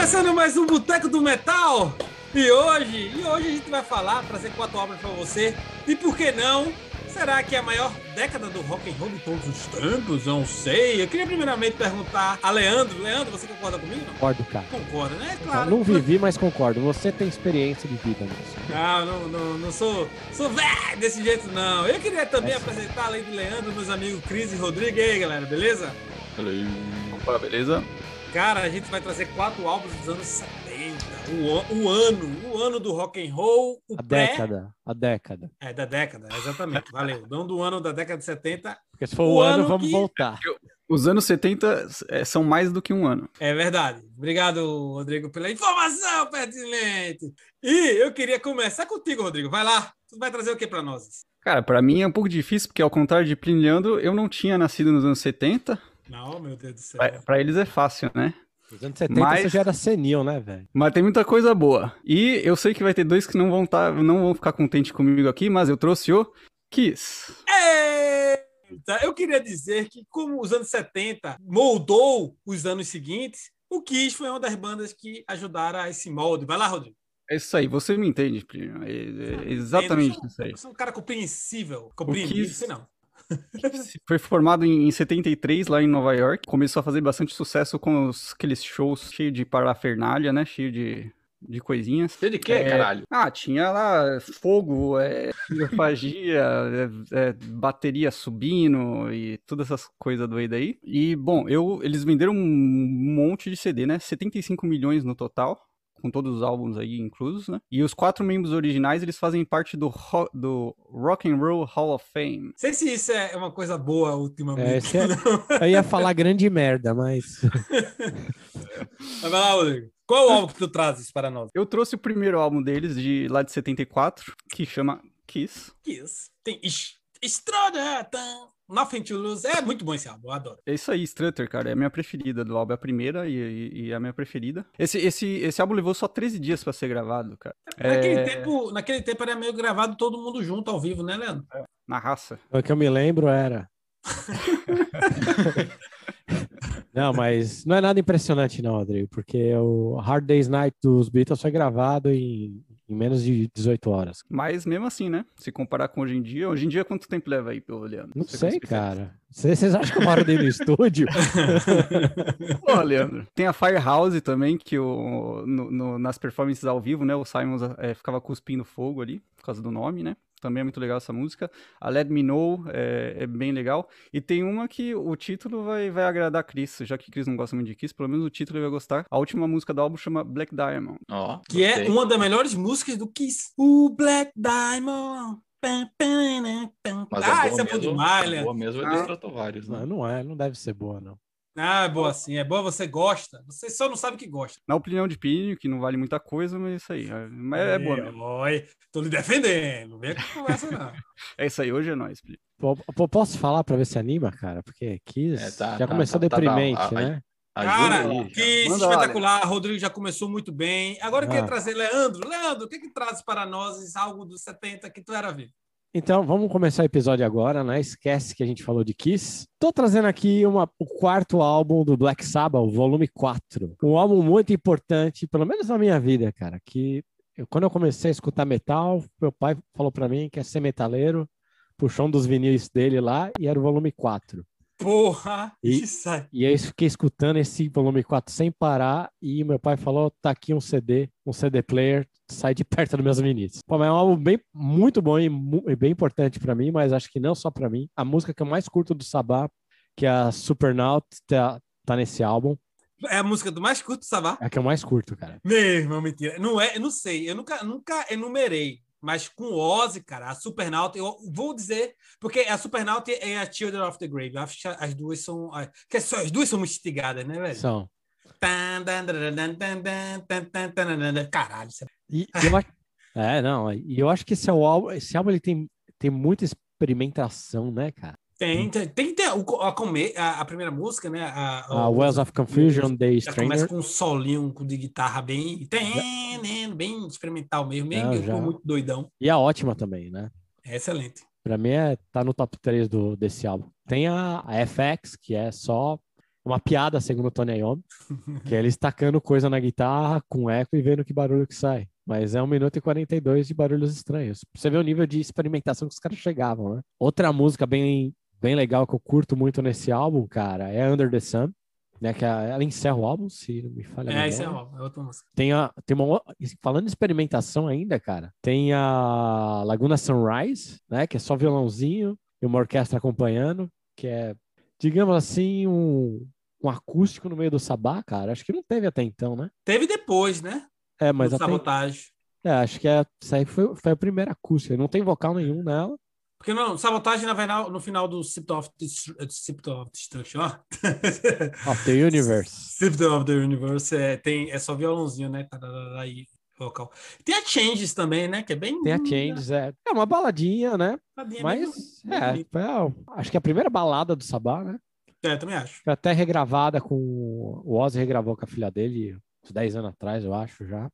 Começando mais um Boteco do Metal! E hoje, e hoje a gente vai falar, trazer quatro obras para você. E por que não? Será que é a maior década do rock and roll de todos os tempos? Eu não sei. Eu queria primeiramente perguntar a Leandro. Leandro, você concorda comigo? Concordo, cara. Concorda, né? Claro. Não vivi, mas concordo. Você tem experiência de vida nisso. Não, não, não, não sou, sou velho desse jeito, não. Eu queria também É. apresentar, além do Leandro, meus amigos Cris e Rodrigo. E aí, galera, beleza? Opa, beleza? Cara, a gente vai trazer quatro álbuns dos anos 70. O, o ano, o ano do rock and roll, o A pré... década. A década. É, da década, exatamente. Valeu. Não do ano da década de 70. Porque se for O o, ano, ano vamos que- voltar. Os anos 70 é, são mais do que um ano. É verdade. Obrigado, Rodrigo, pela informação pertinente. E eu queria começar contigo, Rodrigo. Vai lá. Tu vai trazer o que para nós? Cara, pra mim é um pouco difícil, porque ao contrário de Plínio Leandro, eu não tinha nascido nos anos 70. Não, meu Deus do céu. Pra, pra eles é fácil, né? Nos anos 70 Mas- você já era senil, né, velho? Mas tem muita coisa boa. E eu sei que vai ter dois que não vão, tá, não vão ficar contentes comigo aqui, mas eu trouxe o Kiss. Eita, eu queria dizer que, como os anos 70 moldou os anos seguintes, o Kiss foi uma das bandas que ajudaram a esse molde. Vai lá, Rodrigo. É isso aí, você me entende, Plínio. É, é exatamente isso aí. Eu sou um cara compreensível. Compreendido, Kiss- não. Foi formado em em 73 lá em Nova York. Começou a fazer bastante sucesso com os- aqueles shows cheios de parafernália, né? Cheio de, de coisinhas. Cheio de quê, É, caralho? Ah, tinha lá fogo, é, fagia, é, é, bateria subindo e todas essas coisas doidas aí. E, bom, eu, eles venderam um monte de CD, né? 75 milhões no total. Com todos os álbuns aí inclusos, né? E os quatro membros originais, eles fazem parte do, ro- do Rock and Roll Hall of Fame. Não sei se isso é uma coisa boa ultimamente. É, é-. Eu ia falar grande merda, mas. Mas vai lá, Rodrigo. Qual o álbum que tu trazes para nós? Eu trouxe o primeiro álbum deles, de lá de 74, que chama Kiss. Kiss. Tem Es- Estrada, tan, Nothing to Lose. É muito bom esse álbum, eu adoro. É isso aí, Strutter, cara. É a minha preferida do álbum. É a primeira e, e- e é a minha preferida. Esse, esse, esse álbum levou só 13 dias pra ser gravado, cara. Naquele, É, tempo, naquele tempo era meio gravado todo mundo junto ao vivo, né, Leandro? Na raça. O que eu me lembro era. Não, mas não é nada impressionante, não, Rodrigo, porque o Hard Day's Night dos Beatles foi gravado em, em menos de 18 horas. Mas mesmo assim, né? Se comparar com hoje em dia. Hoje em dia, quanto tempo leva aí, pelo Leandro? Não Você sei, cara. Vocês acham que eu moro dentro do estúdio? Pô, Leandro. Tem a Firehouse também, que o, no- no- nas performances ao vivo, né? O Simon é, ficava cuspindo fogo ali, por causa do nome, né? Também é muito legal essa música. A Let Me Know é, é bem legal. E tem uma que o título vai, vai agradar a Chris, já que Chris não gosta muito de Kiss, pelo menos o título ele vai gostar. A última música do álbum chama Black Diamond. Ó, Que é uma das melhores músicas do Kiss. O Black Diamond. Né. Mas ah, é isso é boa mesmo, demais, é Leandro. boa mesmo é Ah. dos Stratovarius, né? Não, não é, não deve ser boa, não. Ah, é boa sim, é boa, você gosta. Você só não sabe que gosta. Na opinião de Pinho, que não vale muita coisa, mas é isso aí. É, mas é boa mesmo. Oi, tô lhe defendendo. Não vem com conversa, não. É isso aí, hoje é nóis, pô, posso falar pra ver se anima, cara? Porque Kiss É, tá, já tá, começou tá, tá, deprimente, tá. A- né? Cara, aí. que Manda espetacular. Rodrigo já começou muito bem. Agora eu queria Ah. trazer Leandro. Leandro, o que que traz para nós algo dos 70 que tu era vivo? Então, vamos começar o episódio agora, né? Esquece que a gente falou de Kiss. Tô trazendo aqui uma- o quarto álbum do Black Sabbath, o volume 4. Um álbum muito importante, pelo menos na minha vida, cara, que eu- quando eu comecei a escutar metal, meu pai falou pra mim que ia ser metaleiro, puxou um dos vinis dele lá e era o volume 4. Porra, E- isso aí. E aí eu fiquei escutando esse volume 4 sem parar e meu pai falou, tá aqui um CD, um CD player, sai de perto dos meus vinis. Pô, mas é um álbum bem, muito bom e, e bem importante pra mim, mas acho que não só pra mim. A música que eu mais curto do Sabá, que é a Supernaut, tá, tá nesse álbum. É a música do mais curto, Sabá? É a que eu mais curto, cara. Meu irmão, mentira. Não é, eu não sei. Eu nunca, nunca enumerei. Mas com Ozzy, cara, a Supernaut, eu vou dizer, porque a Supernaut é a Children of the Grave. As duas são. É, as duas são muito instigadas, né, velho? São. Caralho. E, eu acho, é, não. E eu acho que esse é álbum, esse álbum ele tem, tem muita experimentação, né, cara? Tem, tem, tem que ter o- a, come- a, a primeira música, né? A, A Wells of Confusion, The Já começa Stranger. com um solinho de guitarra bem, tem, né, bem experimental mesmo, bem, Não, eu já. muito doidão. E a ótima também, né? É excelente. Pra mim é tá no top 3 do, desse álbum. Tem a, a FX, que é só uma piada, segundo o Tony Iommi, que é ele estacando coisa na guitarra com eco e vendo que barulho que sai. Mas é 1 minuto e 42 de barulhos estranhos. Pra você ver o nível de experimentação que os caras chegavam, né? Outra música bem, bem legal que eu curto muito nesse álbum, cara, é Under the Sun. Né, que a- ela encerra o álbum, se não me falha a É, isso é, ó, é outra música. Tem, a, tem uma. o- Falando de experimentação ainda, cara, tem a Laguna Sunrise, né? Que é só violãozinho e uma orquestra acompanhando, que é, digamos assim, um, um acústico no meio do sabá, cara. Acho que não teve até então, né? Teve depois, né? É, mas do até, Sabotagem. é, acho que é, essa aí foi, foi a primeira acústica. Não tem vocal nenhum nela. Porque não, Sabotagem na final, no final do Sip of, Sip of Destruction, ó. Of the Universe. Sip of the Universe é, tem, é só violãozinho, né? Tararara, Aí, vocal. Tem a Changes também, né? Que é bem. Tem a Changes, é. É uma baladinha, né? Tadinha, Mas, bem- é, bem- acho que a primeira balada do Sabá, né? É, também acho. Foi até regravada com. O Ozzy regravou com a filha dele uns 10 anos atrás, eu acho já.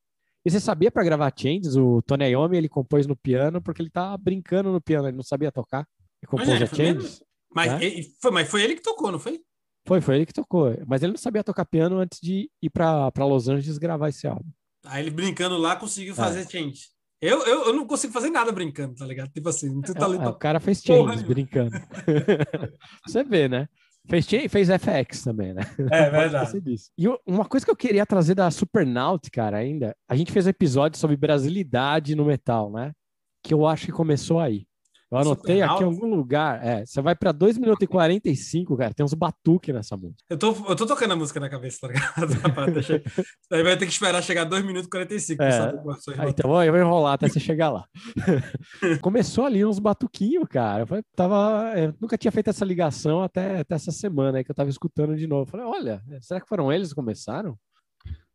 E você sabia para gravar Changes, o Tony Iommi ele compôs no piano porque ele tava brincando no piano, ele não sabia tocar. E compôs é, a? Changes. Mas, É? ele, foi, mas foi ele que tocou, não foi? Foi, foi ele que tocou. Mas ele não sabia tocar piano antes de ir para Los Angeles gravar esse álbum. Aí ele brincando lá conseguiu É. fazer Change. Eu, eu, eu não consigo fazer nada brincando, tá ligado? Tipo assim, não tem É, talento. é, o cara fez nenhuma. brincando. você vê, né? Fez, fez FX também, né? É disso. E uma coisa que eu queria trazer da Supernaut, cara, ainda, a gente fez um episódio sobre brasilidade no metal, né? Que eu acho que começou aí. Eu anotei aqui em algum lugar. É, você vai pra 2 minutos e 45, cara, tem uns batuques nessa música. Eu tô, eu tô tocando a música na cabeça, tá ligado? Aí vai ter que esperar chegar 2 minutos e 45 pra É. foi. Ah, então eu vou enrolar até você chegar lá. Começou ali uns batuquinhos, cara. Eu tava, eu nunca tinha feito essa ligação até, até essa semana aí que eu tava escutando de novo. Eu falei, olha, será que foram eles que começaram?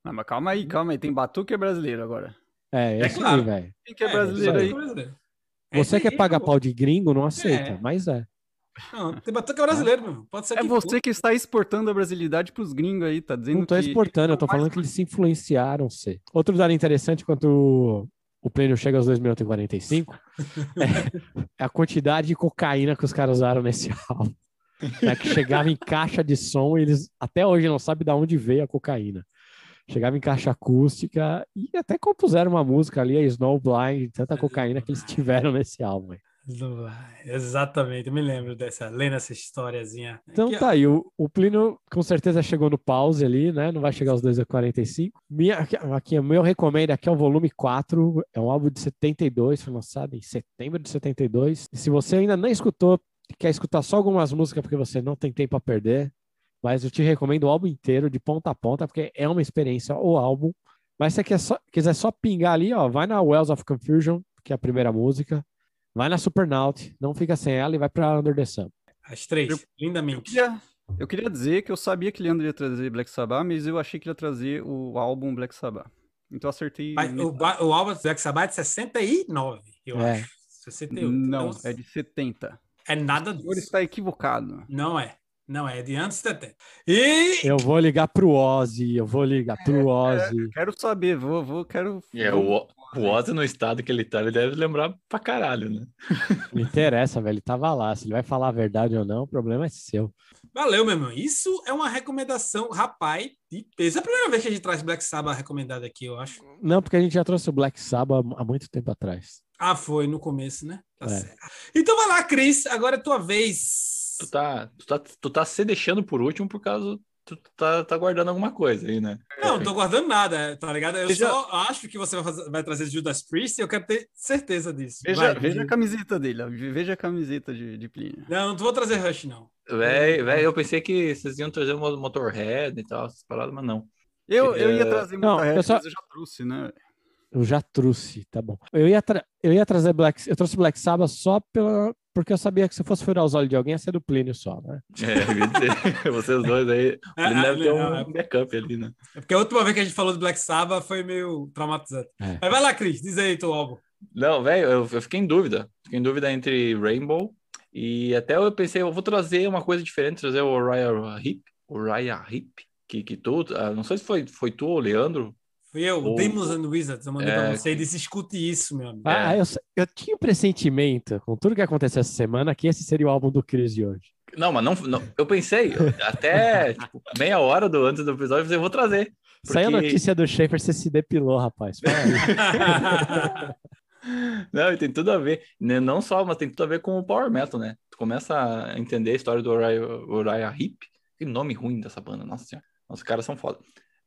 Não, mas calma aí, calma aí. Tem batuque é brasileiro agora. É, É esse claro. aí, velho. Quem que é É, brasileiro aí? é brasileiro. Você Esse que paga pau de gringo não aceita, É. mas é. Não, tem batuque é brasileiro, meu. Pode ser É que você que está exportando a brasilidade pros gringos aí, tá dizendo Não tô que... exportando, eu tô falando que eles se influenciaram, C. Outro dado interessante, enquanto o, o pleno chega aos 2 minutos e 45, é, é a quantidade de cocaína que os caras usaram nesse álbum. É que chegava em caixa de som e eles até hoje não sabem de onde veio a cocaína. Chegava em caixa acústica e até compuseram uma música ali, a Snowblind, de tanta cocaína que eles tiveram nesse álbum. Exatamente, eu me lembro dessa, lendo essa historiazinha. Então Aqui, ó. tá aí, o, o Plínio com certeza chegou no pause ali, né? Não vai chegar aos 2h45. Minha, aqui, o meu recomendo aqui é o volume 4, é um álbum de 72, foi lançado em setembro de 72. E se você ainda não escutou, quer escutar só algumas músicas porque você não tem tempo a perder, mas eu te recomendo o álbum inteiro, de ponta a ponta, porque é uma experiência, o álbum. Mas se você quer só, quiser só pingar ali, ó, vai na Wells of Confusion, que é a primeira música. Vai na Supernaut, não fica sem ela e vai pra Under the Sun. As três, Eu- Eu lindamente. queria, eu queria dizer que eu sabia que Leandro ia trazer Black Sabbath, mas eu achei que ele ia trazer o álbum Black Sabbath. Então eu acertei. Mas o, o álbum Black Sabbath é de 69, eu É. acho. 68. Não, Então, é de 70. é nada O senhor disso. está equivocado. Não é. Não é, é de antes 70. E Eu vou ligar pro Ozzy, eu vou ligar pro Ozzy. Quero saber, vou, vou, quero. É, o, o Ozzy no estado que ele tá, ele deve lembrar pra caralho, né? Não interessa, velho, ele tava lá. Se ele vai falar a verdade ou não, o problema é seu. valeu, meu irmão. Isso é uma recomendação, rapaz, de peso. É a primeira vez que a gente traz Black Sabbath recomendado aqui, eu acho. Não, porque a gente já trouxe o Black Sabbath há muito tempo atrás. Ah, foi no começo, né? Tá É. certo. Então vai lá, Cris. Agora é tua vez. Tu tá, tu tá, tu tá se deixando por último por causa. Tu tá, tá guardando alguma coisa aí, né? Não, não tô guardando nada, tá ligado? Eu Veja- só acho que você vai, fazer- vai trazer Judas Priest e eu quero ter certeza disso. Veja, Vai, veja a Ju. camiseta dele, veja a camiseta de, de Plínio. Não, não vou trazer Rush, não. Véi, véi, eu pensei que vocês iam trazer um Motorhead e tal, essas paradas, mas não. Eu, eu ia trazer não, muita eu só- mas eu já trouxe, né? Eu já trouxe, tá bom. Eu ia, tra- eu ia trazer Black... Eu trouxe Black Sabbath só pela... porque eu sabia que se eu fosse furar os olhos de alguém, ia ser do Plínio só, né? É, vocês dois aí. É, Ele é, deve ter é- um backup ali, né? É porque a última vez que a gente falou do Black Sabbath foi meio traumatizante. É. Mas vai lá, Cris, diz aí teu álbum. Não, velho, eu, eu fiquei em dúvida. Fiquei em dúvida entre Rainbow e até eu pensei, eu vou trazer uma coisa diferente, trazer o Uriah Heep, Uriah Heep, que, que tu, ah, não sei se foi, foi tu ou o Leandro, Fui eu, O- Demons and Wizards. Eu mandei É, pra você e disse: escute isso, meu amigo. Ah, eu, eu tinha um pressentimento, com tudo que aconteceu essa semana, que esse seria o álbum do Chris de hoje. Não, mas não, não- eu pensei, até tipo, meia hora do, antes do episódio, eu falei, eu vou trazer. Saiu a porque- notícia do Schaefer, você se depilou, rapaz. Não, e tem tudo a ver. né, Não só, mas tem tudo a ver com o Power Metal, né? Tu começa a entender a história do Uriah, Uriah Heep. Que nome ruim dessa banda, nossa senhora. Os caras são foda.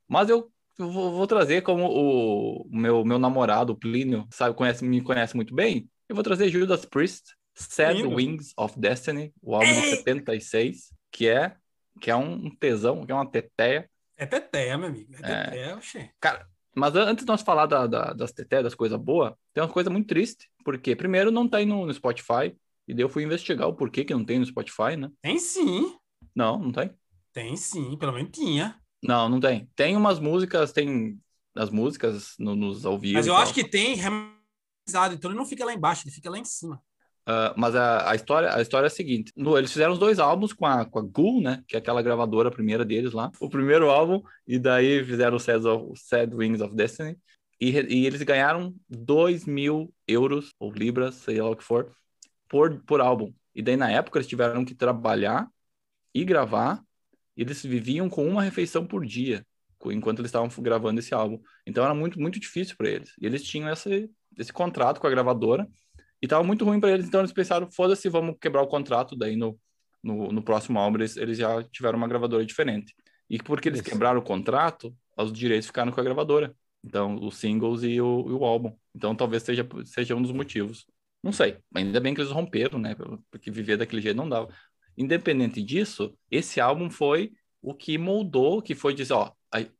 Mas eu eu vou, vou trazer como o meu, meu namorado, o Plínio, sabe, conhece, me conhece muito bem. Eu vou trazer Judas Priest, Sad Lindo. Wings of Destiny, o álbum de Ei! 76, que é, que é um tesão, que é uma teteia. É teteia, meu amigo. É É. teteia, oxê. Mas an- antes de nós falar da, da- das teteias, das coisas boas, tem uma coisa muito triste, porque primeiro não tem no, no Spotify, e daí eu fui investigar o porquê que não tem no Spotify, né? Tem sim. Não, não tem. Tem sim. Pelo menos tinha. Não, não tem. Tem umas músicas, tem as músicas no- nos ao vivo. Mas eu acho que tem remasterizado. Então ele não fica lá embaixo, ele fica lá em cima. Ah, mas a, a história, a história é a seguinte: no- eles fizeram os dois álbuns com a, com a Ghoul, né? Que é aquela gravadora primeira deles lá. O primeiro álbum, e daí fizeram o Sad, of- Sad Wings of Destiny. E, e eles ganharam 2 mil euros, ou libras, sei lá o que for, por, por álbum. E daí na época eles tiveram que trabalhar e gravar. E eles viviam com uma refeição por dia, enquanto eles estavam gravando esse álbum. Então era muito, muito difícil para eles. E eles tinham esse, esse contrato com a gravadora. E tava muito ruim para eles, então eles pensaram, foda-se, vamos quebrar o contrato. Daí no, no, no próximo álbum eles, eles já tiveram uma gravadora diferente. E porque eles Isso. quebraram o contrato, os direitos ficaram com a gravadora. Então, os singles e o, e o álbum. Então, talvez seja, seja um dos motivos. Não sei. Ainda bem que eles romperam, né? Porque viver daquele jeito não dava. Independente disso, esse álbum foi o que moldou, que foi dizer, ó,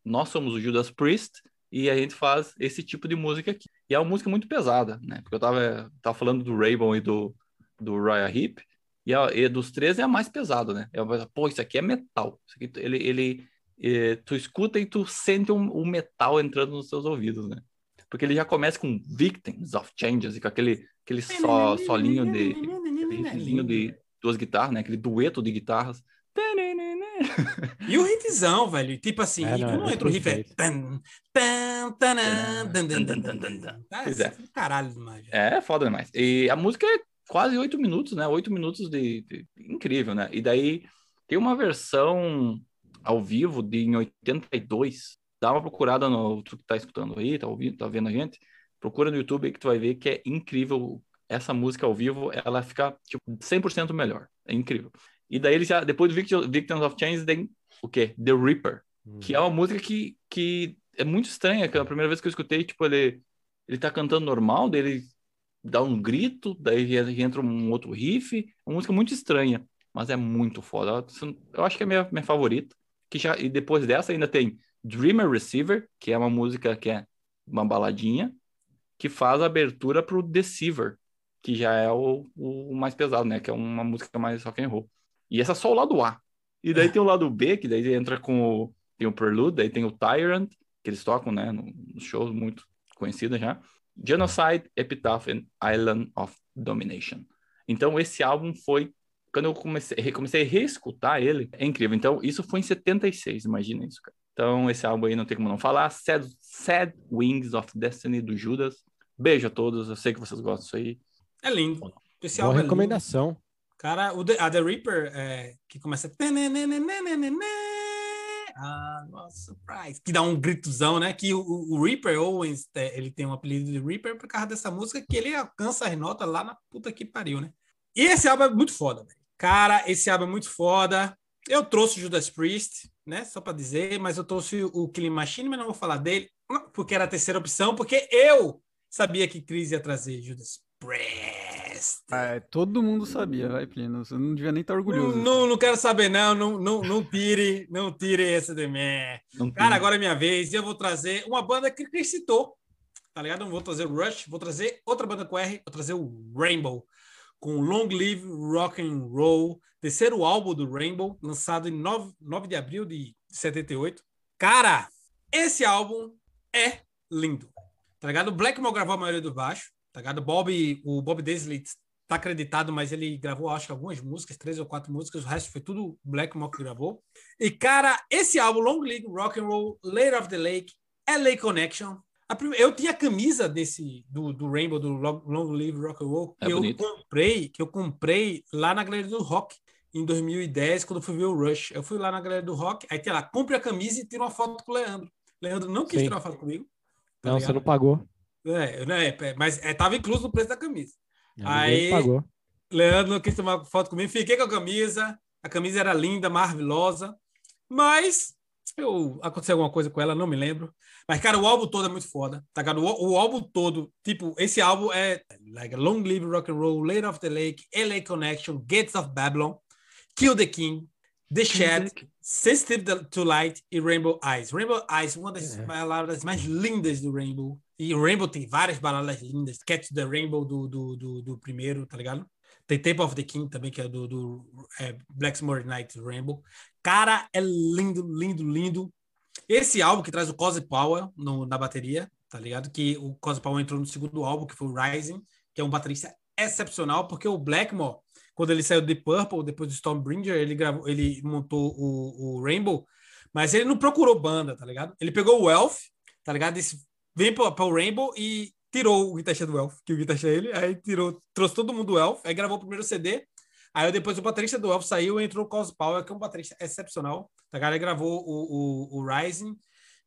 nós somos o Judas Priest e a gente faz esse tipo de música aqui. E é uma música muito pesada, né? Porque eu tava, tava falando do Raybon e do, do Raya Heep, e, a, e dos três é a mais pesada, né? É, uma- pô, isso aqui é metal. Isso aqui, ele, ele, eh, tu escuta e tu sente o um, metal entrando nos seus ouvidos, né? Porque ele já começa com Victims of Changes, e com aquele, aquele só, solinho de, aquele de duas guitarras, né? Aquele dueto de guitarras. E o hitzão, velho. Tipo assim, É, não, quando é entra o riff é. Pois é. isso Caralho demais. É, foda demais. E a música é quase oito minutos, né? Oito minutos de, de- Incrível, né? E daí tem uma versão ao vivo de em 82. Dá uma procurada no tu que tá escutando aí, tá ouvindo, tá vendo a gente. Procura no YouTube aí que tu vai ver que é incrível. Essa música ao vivo, ela fica tipo 100% melhor. É incrível. E daí eles já depois do Victim- Victims of Change tem o quê? The Reaper que é uma música que, que é muito estranha, que é a primeira vez que eu escutei, tipo, ele, ele tá cantando normal, daí ele dá um grito, daí entra um outro riff, uma música muito estranha, mas é muito foda. Eu acho que é a minha, minha favorita, que já, e depois dessa ainda tem Dreamer Receiver, que é uma música que é uma baladinha, que faz a abertura pro Deceiver, que já é o, o mais pesado, né, que é uma música mais rock and roll. E essa é só o lado A. E daí tem o lado B, que daí entra com o tem o Prelude, daí tem o Tyrant, que eles tocam, né, no- nos shows muito conhecidos já. Genocide, Epitaph and Island of Domination. Então esse álbum foi quando eu comecei, comecei a reescutar ele, é incrível. Então isso foi em 76, imagina isso, cara. Então esse álbum aí não tem como não falar. Sad, Sad Wings of Destiny do Judas. Beijo a todos, eu sei que vocês gostam disso aí. É lindo. Esse Boa álbum é recomendação. Cara, o The- a The Reaper, é, que começa. Ah, nossa, surprise. Que dá um gritozão, né? Que o, o Reaper Owens, é, ele tem um apelido de Reaper por causa dessa música, que ele alcança as notas lá na puta que pariu, né? E esse álbum é muito foda, velho. Cara, esse álbum é muito foda. Eu trouxe o Judas Priest, né? Só pra dizer, mas eu trouxe o Killing Machine, mas não vou falar dele, porque era a terceira opção, porque eu sabia que Cris ia trazer Judas Priest. Ah, todo mundo sabia, vai, Plínio. Você não devia nem estar Não, orgulhoso. não, não quero saber, não. Não, não, não tire, não tire esse de mim. Não tem- Cara, agora é minha vez e eu vou trazer uma banda que Chris citou, tá ligado? Não vou trazer o Rush, vou trazer outra banda com R, vou trazer o Rainbow, com Long Live Rock and Roll, terceiro álbum do Rainbow, lançado em 9, 9 de abril de 78. Cara, esse álbum é lindo, tá ligado? O Blackmore gravou a maioria do baixo, tá ligado? Bob, o Bob Daisley tá acreditado, mas ele gravou, acho que algumas músicas, três ou quatro músicas, o resto foi tudo Blackmore que gravou. E, cara, esse álbum, Long Live Rock and Roll, Later of the Lake, LA Connection. Prime- Eu tinha a camisa desse, do, do Rainbow, do Long, Live Rock and Roll, É que eu bonito. comprei, que eu comprei lá na Galeria do Rock. em 2010, quando eu fui ver o Rush. Eu fui lá na galera do rock, aí tem lá, compre a camisa e tira uma foto com o Leandro. Leandro não quis Sim. tirar uma foto comigo. tá Não, ligado? você não pagou. É, né, é, mas é, tava incluso no preço da camisa. Aí- pagou. Leandro não quis tomar foto comigo, fiquei com a camisa. A camisa era linda, maravilhosa. Mas eu, aconteceu alguma coisa com ela, não me lembro. Mas, cara, o álbum todo é muito foda. Tá ligado? O, o álbum todo, tipo, esse álbum é like Long Live Rock and Roll, Late of the Lake, LA Connection, Gates of Babylon, Kill the King, The Shed, Sensitive to Light e Rainbow Eyes. Rainbow Eyes, uma das É. baladas mais lindas do Rainbow. E o Rainbow tem várias baladas lindas. Catch the Rainbow do, do, do, do primeiro, tá ligado? Tem Temple of the King também, que é do, do é, Black Summer Night Rainbow. Cara, é lindo, lindo, lindo. Esse álbum que traz o Cosy Power no, na bateria, tá ligado? Que o Cosy Power entrou no segundo álbum, que foi o Rising, que é um baterista excepcional, porque o Blackmore, quando ele saiu de Purple, depois do Stormbringer, ele gravou, ele montou o, o Rainbow, mas ele não procurou banda, tá ligado? Ele pegou o Elf, tá ligado? Disse, vem para o Rainbow e tirou o guitarrista do Elf, que o guitarrista é ele, aí tirou, trouxe todo mundo do Elf, aí gravou o primeiro CD, aí depois o baterista do Elf saiu e entrou o Cos Power, que é um baterista excepcional, tá ligado? Ele gravou o, o, o Rising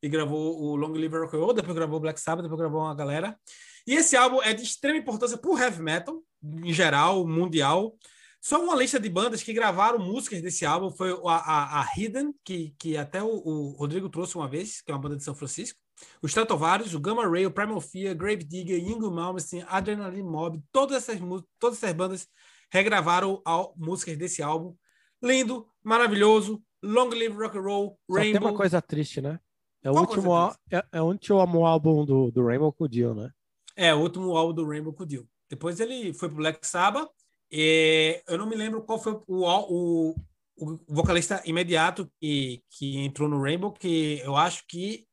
e gravou o Long Live Rock Roll, depois gravou o Black Sabbath, depois gravou uma galera. E esse álbum é de extrema importância pro heavy metal, em geral, mundial. Só uma lista de bandas que gravaram músicas desse álbum foi a, a, a Hidden, que, que até o, o Rodrigo trouxe uma vez, que é uma banda de São Francisco. O Stratovarius, o Gamma Ray, o Primal Fear, Grave Digger, Ingo Malmsteen, Adrenaline Mob, todas essas, todas essas bandas regravaram al- músicas desse álbum. Lindo, maravilhoso, Long Live Rock and Roll, Só tem Rainbow. uma coisa triste, né? É o Qual último, é, é o último álbum do, do Rainbow com o Dio, né? É, o último álbum do Rainbow com o Dio. Depois ele foi pro Black Sabbath. E eu não me lembro qual foi o, o, o vocalista imediato que, que entrou no Rainbow, que eu acho que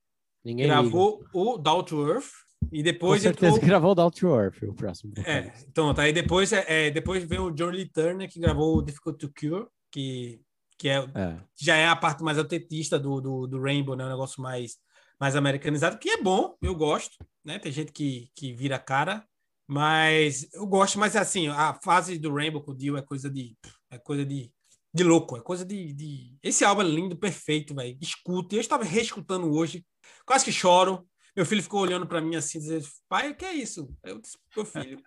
Ninguém liga. gravou o Down to Earth. E Com depois certeza entrou. que gravou o Down to Earth, o próximo. É, então, tá. Aí depois, é, é, depois vem o John Lee Turner, que gravou o Difficult to Cure, que, que é, É. já é a parte mais autentista do, do, do Rainbow, né? Um negócio mais, mais americanizado, que é bom, eu gosto, né? Tem gente que, que vira cara, mas eu gosto, mas assim, a fase do Rainbow com o Dio é coisa de. É coisa de. De louco, é coisa de, de... Esse álbum é lindo, perfeito, velho. Escuta. Eu estava reescutando hoje, quase que choro. Meu filho ficou olhando para mim assim, dizendo: Pai, o que é isso? Eu disse: Meu filho,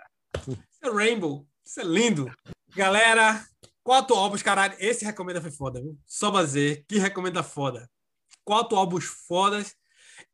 isso é Rainbow, isso é lindo. Galera, quatro álbuns, caralho. Esse recomenda foi foda, viu? Só fazer, que recomenda foda. Quatro álbuns fodas.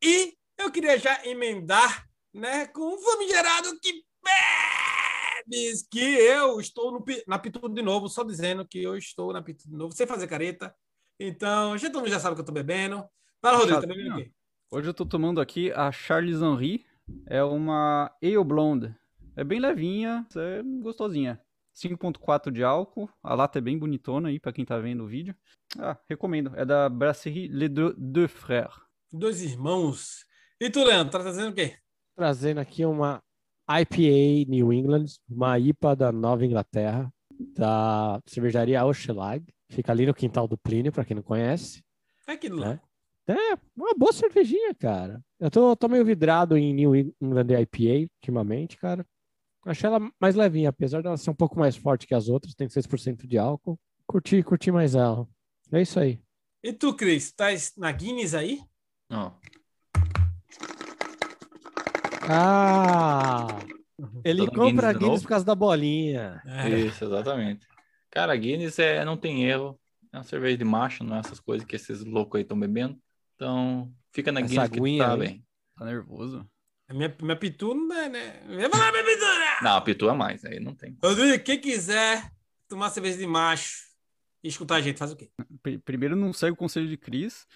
E eu queria já emendar, né, com um famigerado que bebes, que eu estou no, na Pitudo de novo, só dizendo que eu estou na Pitudo de novo, sem fazer careta. Então, já todo mundo já sabe que eu tô bebendo. Fala, Rodrigo, tá bebendo o quê? Hoje eu tô tomando aqui a Charles Henry. É uma Ale Blonde. É bem levinha, é gostosinha. 5.4 de álcool. A lata é bem bonitona aí pra quem tá vendo o vídeo. Ah, recomendo. É da Brasserie Les Deux, Deux Frères. Dois irmãos. E tu, Leandro, tá trazendo o quê? Trazendo aqui uma IPA New England, uma IPA da Nova Inglaterra, da cervejaria Oschelag. Fica ali no quintal do Plínio, para quem não conhece. É aquilo lá. É. É, uma boa cervejinha, cara. Eu tô, tô meio vidrado em New England IPA ultimamente, cara. Achei ela mais levinha, apesar dela ser um pouco mais forte que as outras, tem 6% de álcool. Curti, curti mais ela. É isso aí. E tu, Cris, tá na Guinness aí? Não. Ah! Ele Tá compra Guinness Guinness por causa da bolinha. É. Isso, exatamente. Cara, Guinness é, não tem erro. É uma cerveja de macho, não é essas coisas que esses loucos aí estão bebendo. Então, fica na Essa Guinness que tá aí. bem. Tá nervoso? A minha, minha pitu não é, né? Eu vou lá, minha pitu, né? Não, a Pitu é mais, aí não tem. Rodrigo, quem quiser tomar cerveja de macho e escutar a gente, faz o quê? Pri- Primeiro, não segue o conselho de Cris.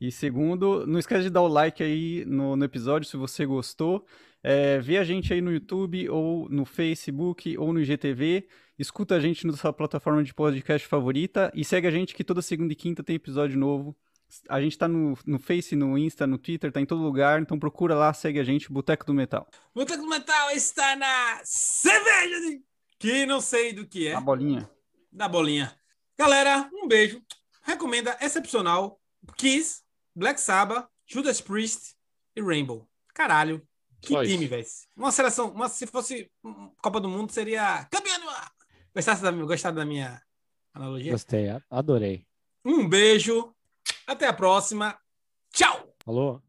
E segundo, não esquece de dar o like aí no, no episódio se você gostou. É, vê a gente aí no YouTube, ou no Facebook, ou no IGTV. Escuta a gente na sua plataforma de podcast favorita. E segue a gente que toda segunda e quinta tem episódio novo. A gente tá no, no Face, no Insta, no Twitter, tá em todo lugar. Então procura lá, segue a gente, Boteco do Metal. Boteco do Metal está na cerveja de... que não sei do que é. A bolinha. da bolinha. Galera, um beijo. Recomenda excepcional Kiss, Black Sabbath, Judas Priest e Rainbow. Caralho, que Só time, velho. Uma seleção, uma, se fosse Copa do Mundo, seria campeão do. Gostasse da, gostaram da minha Analogia? Gostei, adorei. Um beijo. Até a próxima. Tchau! Falou?